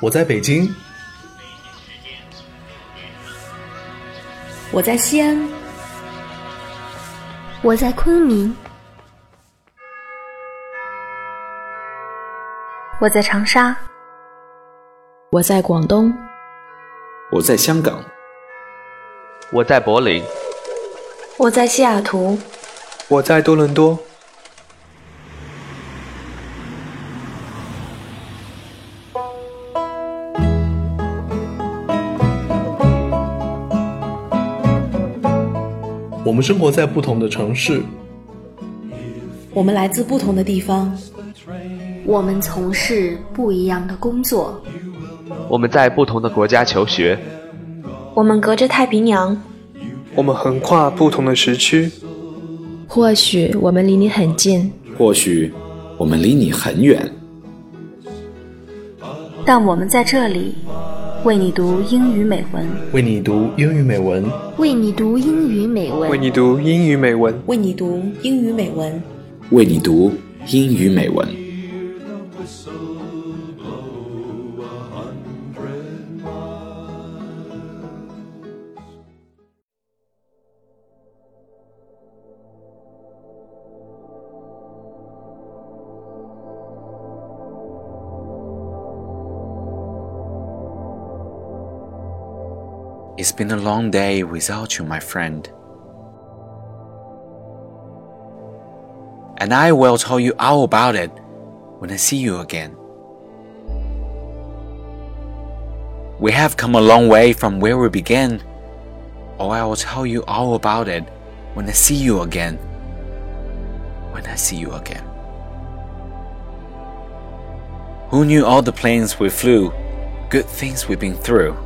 我在北京，我在西安，我在昆明，我在长沙，我在广东，我在香港，我在柏林，我在西雅图，我在多伦多。我们生活在不同的城市，我们来自不同的地方，我们从事不一样的工作，我们在不同的国家求学，我们隔着太平洋，我们横跨不同的时区。或许我们离你很近，或许我们离你很远，但我们在这里为你读英语美文，为你读英语美文，为你读英语美文，为你读英语美文，为你读英语美文，为你读英语美文。It's been a long day without you, my friend. And I will tell you all about it when I see you again. We have come a long way from where we began, or I will tell you all about it when I see you again. When I see you again. Who knew all the planes we flew, good things we've been through?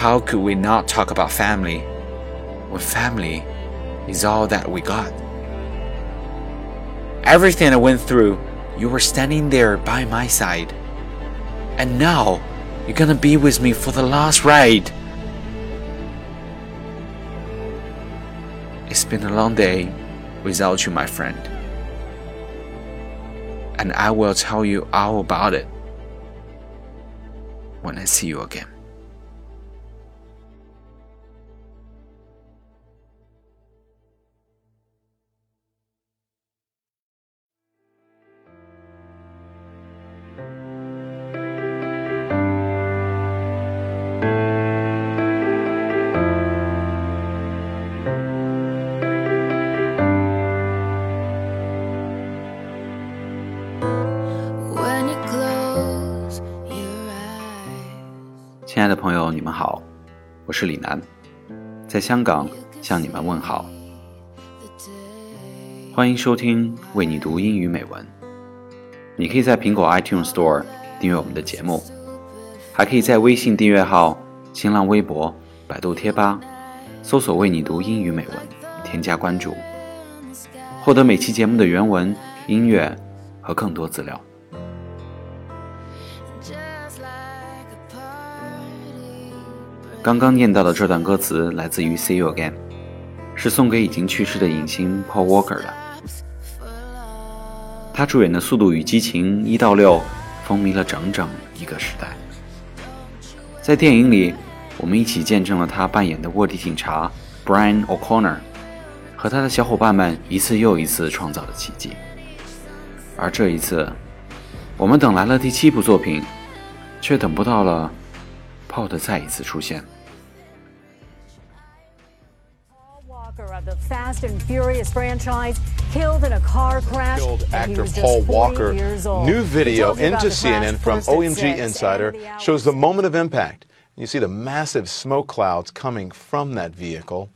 How could we not talk about family when family is all that we got? Everything I went through, you were standing there by my side. And now, you're gonna be with me for the last ride. It's been a long day without you, my friend. And I will tell you all about it when I see you again. 是李楠，在香港向你们问好。欢迎收听为你读英语美文。你可以在苹果 iTunes Store 订阅我们的节目，还可以在微信订阅号、新浪微博、百度贴吧搜索“为你读英语美文”，添加关注，获得每期节目的原文、音乐和更多资料。刚刚念到的这段歌词来自于《See You Again》，是送给已经去世的影星 Paul Walker 的。他主演的《速度与激情》一到六风靡了整整一个时代。在电影里，我们一起见证了他扮演的卧底警察 Brian O'Connor 和他的小伙伴们一次又一次创造的奇迹。而这一次，我们等来了第七部作品，却等不到了。Paul 的再一次出现。Of the Fast and Furious franchise killed in a car crash. Killed actor Paul Walker. New video into CNN from OMG Insider shows the moment of impact. You see the massive smoke clouds coming from that vehicle.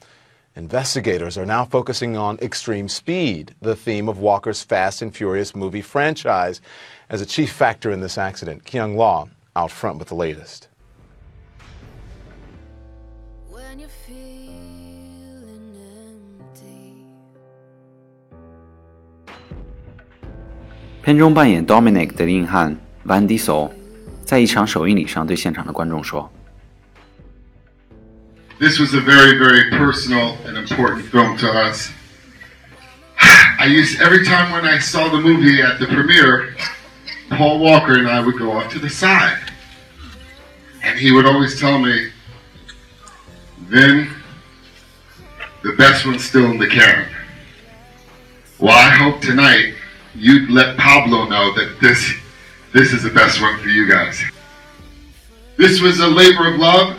Investigators are now focusing on extreme speed, the theme of Walker's Fast and Furious movie franchise, as a chief factor in this accident. Kyung Lah out front with the latest. 片中扮演 Dominic 的硬汉 Vin Diesel was a very, very personal and important film to us. I used every time when I saw the movie at the premiere, Paul Walker and I would go off to the side, and he would always tell me, "Then the best one's still in the can." Well, I hope tonight." You'd let Pablo know that this this is the best one for you guys. This was a labor of love.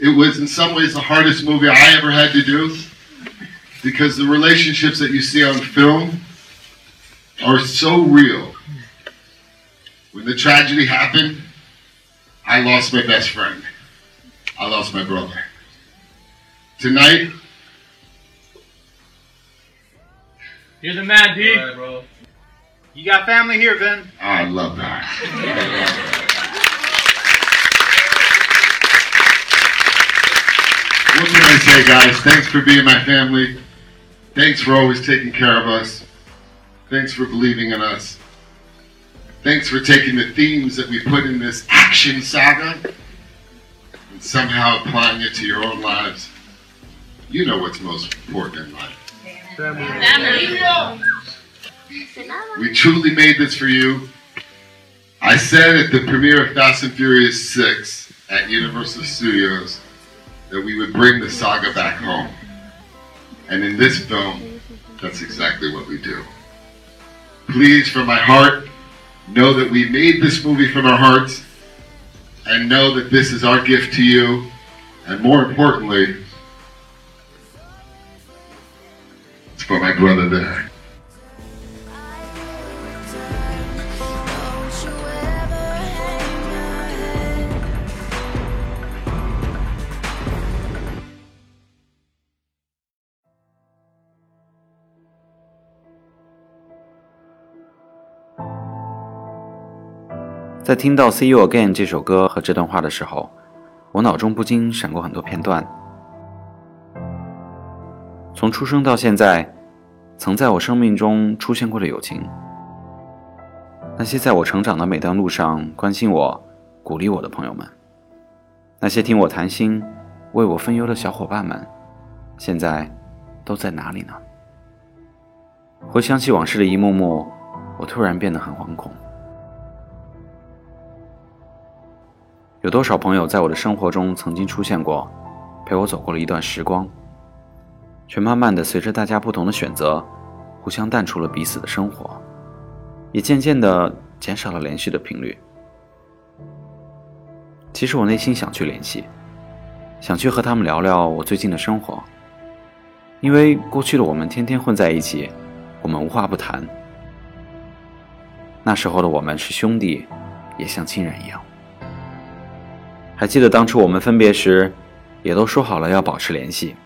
It was in some ways the hardest movie I ever had to do because the relationships that you see on film are so real. When the tragedy happened, I lost my best friend. I lost my brother. Tonight, you're the man, D. bro. You got family here, Vin. I love that. what can I say, guys? Thanks for being my family. Thanks for always taking care of us. Thanks for believing in us. Thanks for taking the themes that we put in this action saga and somehow applying it to your own lives. You know what's most important in life. Family. We truly made this for you. I said at the premiere of Fast and Furious 6 at Universal Studios that we would bring the saga back home. And in this film, that's exactly what we do. Please, from my heart, know that we made this movie from our hearts and know that this is our gift to you. And more importantly, it's for my brother there. 在听到《See You Again》这首歌和这段话的时候，我脑中不禁闪过很多片段。从出生到现在，曾在我生命中出现过的友情，那些在我成长的每段路上关心我、鼓励我的朋友们，那些听我谈心、为我分忧的小伙伴们，现在都在哪里呢？回想起往事的一幕幕，我突然变得很惶恐。有多少朋友在我的生活中曾经出现过，陪我走过了一段时光，却慢慢的随着大家不同的选择，互相淡出了彼此的生活，也渐渐的减少了联系的频率。其实我内心想去联系，想去和他们聊聊我最近的生活，因为过去的我们天天混在一起，我们无话不谈。那时候的我们是兄弟，也像亲人一样。还记得当初我们分别时，也都说好了要保持联系，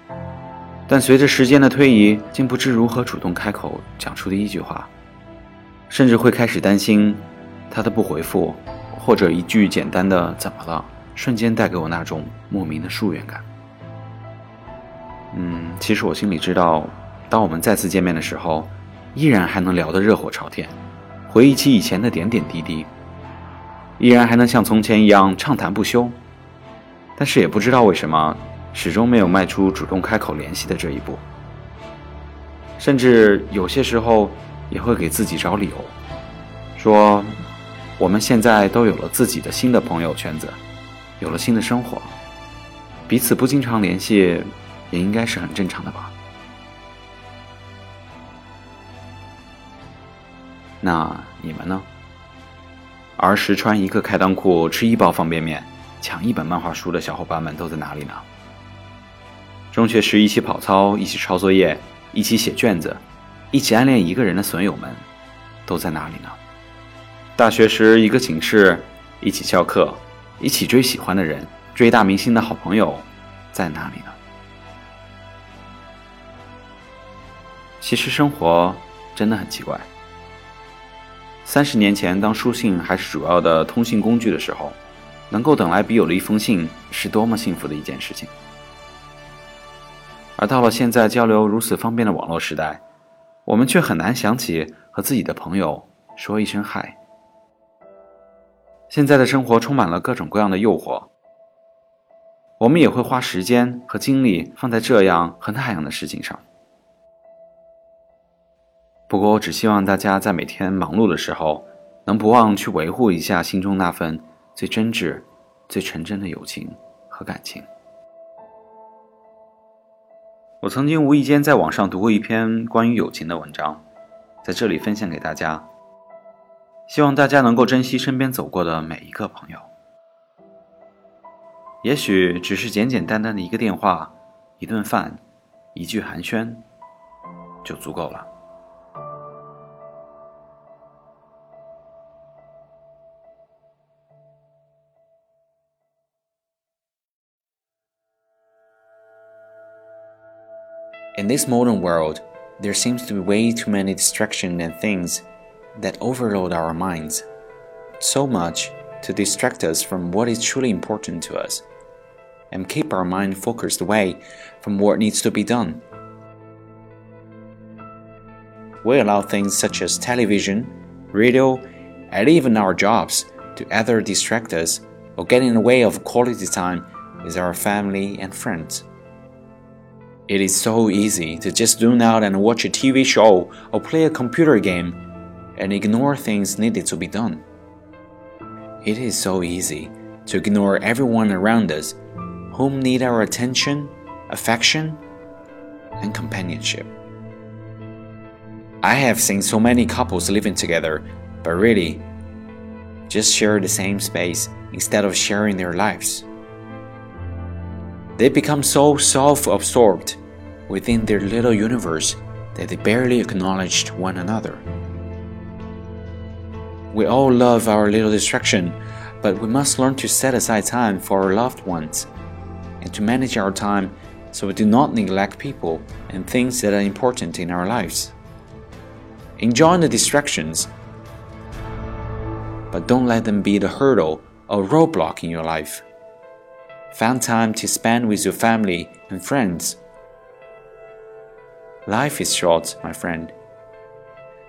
但随着时间的推移，竟不知如何主动开口讲出第一句话，甚至会开始担心他的不回复，或者一句简单的“怎么了”，瞬间带给我那种莫名的疏远感。嗯，其实我心里知道，当我们再次见面的时候，依然还能聊得热火朝天，回忆起以前的点点滴滴。依然还能像从前一样畅谈不休，但是也不知道为什么，始终没有迈出主动开口联系的这一步。甚至有些时候也会给自己找理由，说我们现在都有了自己的新的朋友圈子，有了新的生活，彼此不经常联系，也应该是很正常的吧。那你们呢？儿时穿一个开裆裤、吃一包方便面、抢一本漫画书的小伙伴们都在哪里呢？中学时一起跑操、一起抄作业、一起写卷子、一起暗恋一个人的损友们都在哪里呢？大学时一个寝室、一起翘课、一起追喜欢的人、追大明星的好朋友在哪里呢？其实生活真的很奇怪。三十年前，当书信还是主要的通信工具的时候，能够等来笔友的一封信是多么幸福的一件事情。而到了现在，交流如此方便的网络时代，我们却很难想起和自己的朋友说一声嗨。现在的生活充满了各种各样的诱惑，我们也会花时间和精力放在这样和那样的事情上。不过，我只希望大家在每天忙碌的时候，能不忘去维护一下心中那份最真挚、最纯真的友情和感情。我曾经无意间在网上读过一篇关于友情的文章，在这里分享给大家。希望大家能够珍惜身边走过的每一个朋友。也许只是简简单单的一个电话、一顿饭、一句寒暄，就足够了。In this modern world, there seems to be way too many distractions and things that overload our minds. So much to distract us from what is truly important to us and keep our mind focused away from what needs to be done. We allow things such as television, radio, and even our jobs to either distract us or get in the way of quality time with our family and friends. It is so easy to just tune out and watch a TV show or play a computer game and ignore things needed to be done. It is so easy to ignore everyone around us whom need our attention, affection, and companionship. I have seen so many couples living together, but really just share the same space instead of sharing their lives. They become so self absorbed within their little universe that they barely acknowledge one another. We all love our little distraction, but we must learn to set aside time for our loved ones and to manage our time so we do not neglect people and things that are important in our lives. Enjoy the distractions, but don't let them be the hurdle or roadblock in your life. Find time to spend with your family and friends. Life is short, my friend.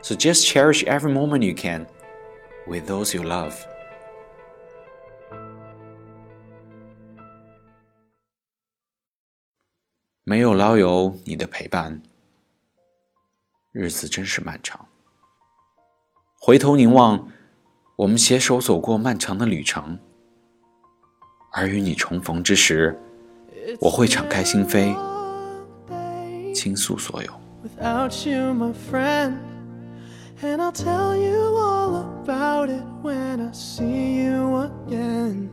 So just cherish every moment you can with those you love. 没有老友你的陪伴，日子真是漫长。回头凝望，我们携手走过漫长的旅程。而与你重逢之时，我会敞开心扉，倾诉所有。Without you, my friend, and I'll tell you all about it when I see you again.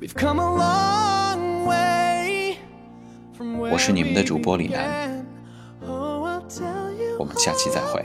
We've come a long way from where 我是你们的主播李楠，Oh, I'll tell you 我们下期再会。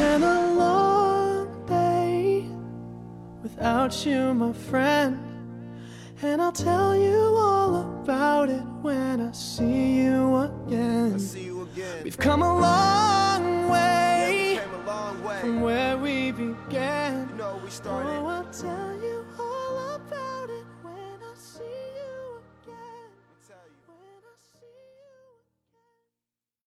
Without you, my friend. And I'll tell you all about it when I see you again. See you again. We've come a long way Came a long way. from where we began. You know we started. Oh, I'll tell you about